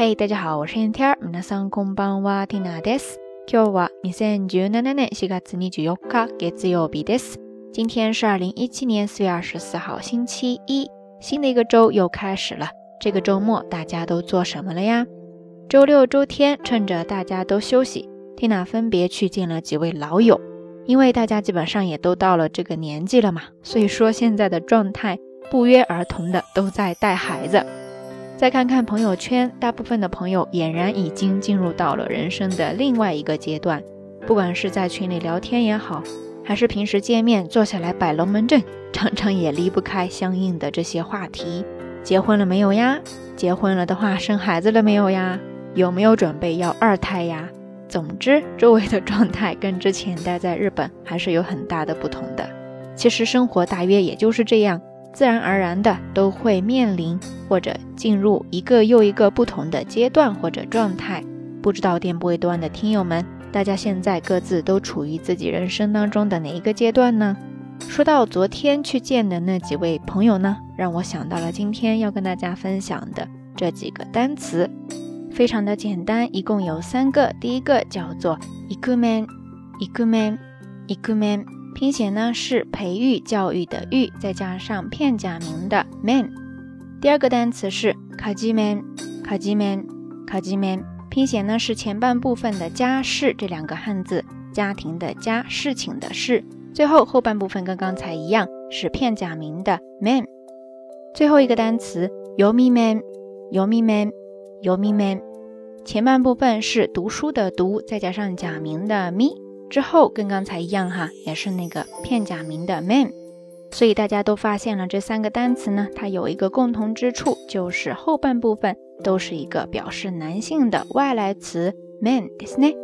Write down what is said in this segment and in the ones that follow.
嘿，大家好，我是天天。皆さんこんばんは、ティナです。今日は二千十七年四月二十四日、月曜日です。今天是二零一七年四月二十四号，星期一。新的一个周又开始了。这个周末大家都做什么了呀？周六、周天，趁着大家都休息，缇娜分别去见了几位老友。因为大家基本上也都到了这个年纪了嘛，所以说现在的状态不约而同的都在带孩子。 再看看朋友圈，大部分的朋友俨然已经进入到了人生的另外一个阶段。不管是在群里聊天也好，还是平时见面坐下来摆龙门阵，常常也离不开相应的这些话题：结婚了没有呀？结婚了的话，生孩子了没有呀？有没有准备要二胎呀？总之，周围的状态跟之前待在日本还是有很大的不同的。其实生活大约也就是这样。自然而然的都会面临或者进入一个又一个不同的阶段或者状态。不知道电波一端的听友们，大家现在各自都处于自己人生当中的哪一个阶段呢？说到昨天去见的那几位朋友呢，让我想到了今天要跟大家分享的这几个单词，非常的简单，一共有三个。第一个叫做 ikumen，ikumen，ikumen。拼写呢是培育教育的育，再加上片假名的 man。第二个单词是 kajiman，kajiman，kajiman。拼写呢是前半部分的家事这两个汉字，家庭的家，事情的事。最后后半部分跟刚才一样是片假名的 man。最后一个单词 yomi man，yomi man，yomi man。前半部分是读书的读，再加上假名的 me。之后跟刚才一样哈，也是那个片假名的 man，所以大家都发现了这三个单词呢，它有一个共同之处，就是后半部分都是一个表示男性的外来词 man，ですね。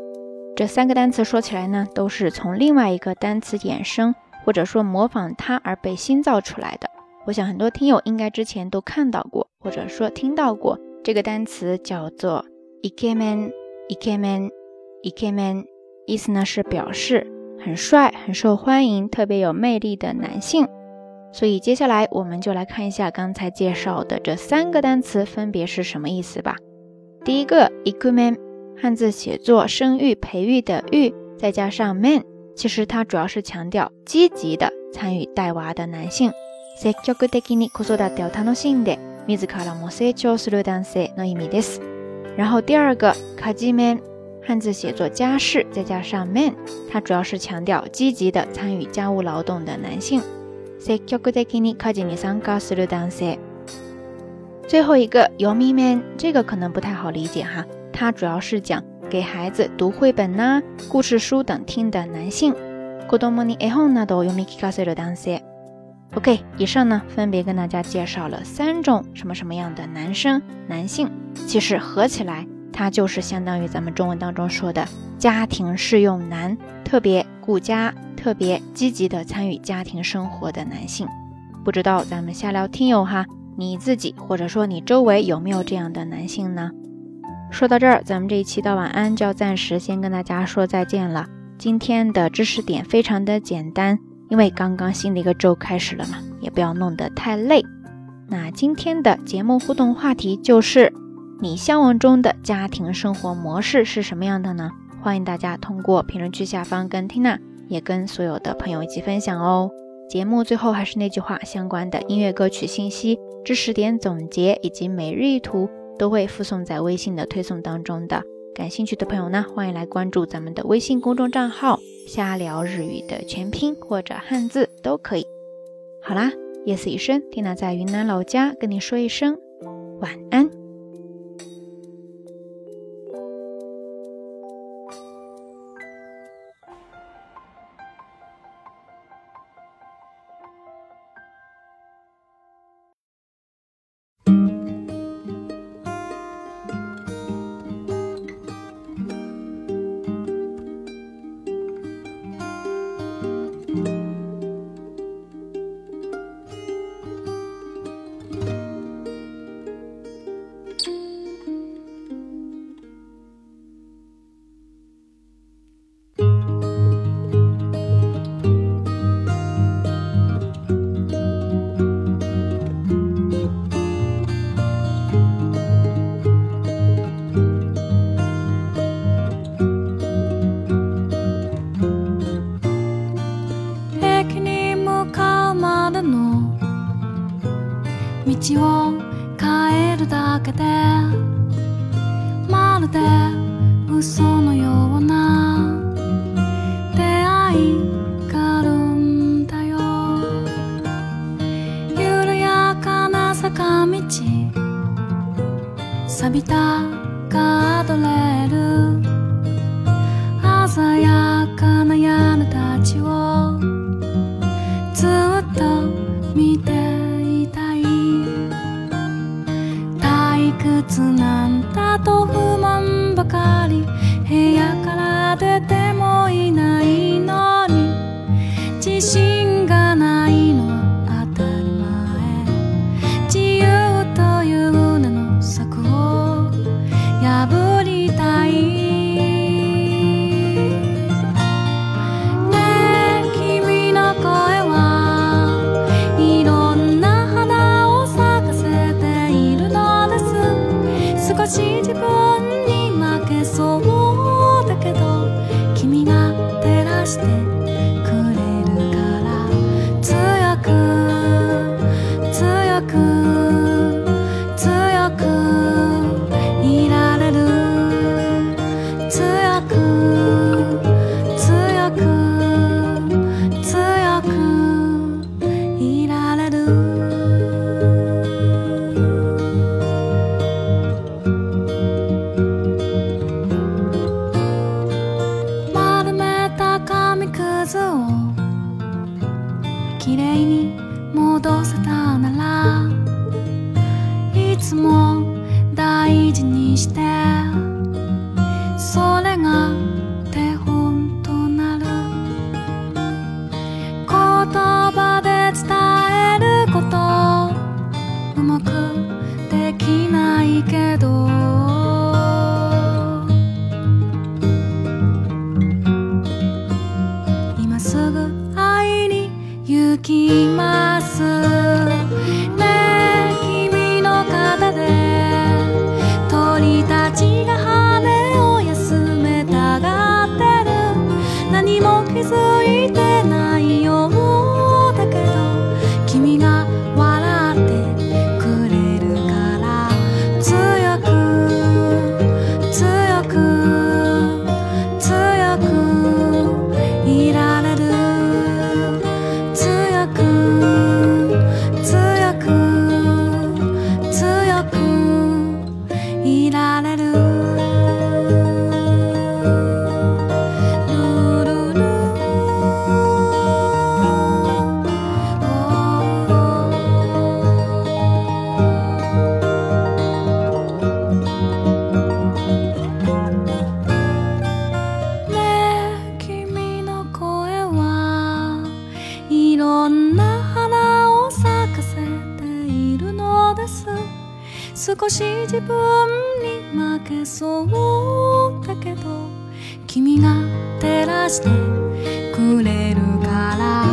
这三个单词说起来呢，都是从另外一个单词衍生或者说模仿它而被新造出来的。我想很多听友应该之前都看到过或者说听到过这个单词叫做 ikemen，ikemen，ikemen。 意思呢是表示很帅、很受欢迎、特别有魅力的男性。所以接下来我们就来看一下刚才介绍的这三个单词分别是什么意思吧。第一个 i k u m e n 汉字写作生育、培育的育，再加上 man，其实它主要是强调积极的参与带娃的男性。積極的に子育てを楽しんで自らも成長する男性の意味です。然后第二个 kajimen。 汉字写作家事，再加上 man，它主要是强调积极的参与家务劳动的男性。最后一个 yomi man，这个可能不太好理解哈，它主要是讲给孩子读绘本呐、故事书等听的男性。OK，以上呢分别跟大家介绍了三种什么什么样的男生、男性，其实合起来。它就是相当于咱们中文当中说的家庭适用男，特别顾家、特别积极的参与家庭生活的男性。不知道咱们下聊听友哈，你自己或者说你周围有没有这样的男性呢？说到这儿，咱们这一期的晚安就要暂时先跟大家说再见了。今天的知识点非常的简单，因为刚刚新的一个周开始了嘛，也不要弄得太累。那今天的节目互动话题就是。你向往中的家庭生活模式是什么样的呢？欢迎大家通过评论区下方跟 Tina 也跟所有的朋友一起分享哦。节目最后还是那句话，相关的音乐歌曲信息、知识点总结以及每日一图都会附送在微信的推送当中的。感兴趣的朋友呢，欢迎来关注咱们的微信公众账号“瞎聊日语”的全拼或者汉字都可以。好啦，夜色已深，Tina 在云南老家跟你说一声晚安。今すぐ会いに行きます、ねしてくれるから」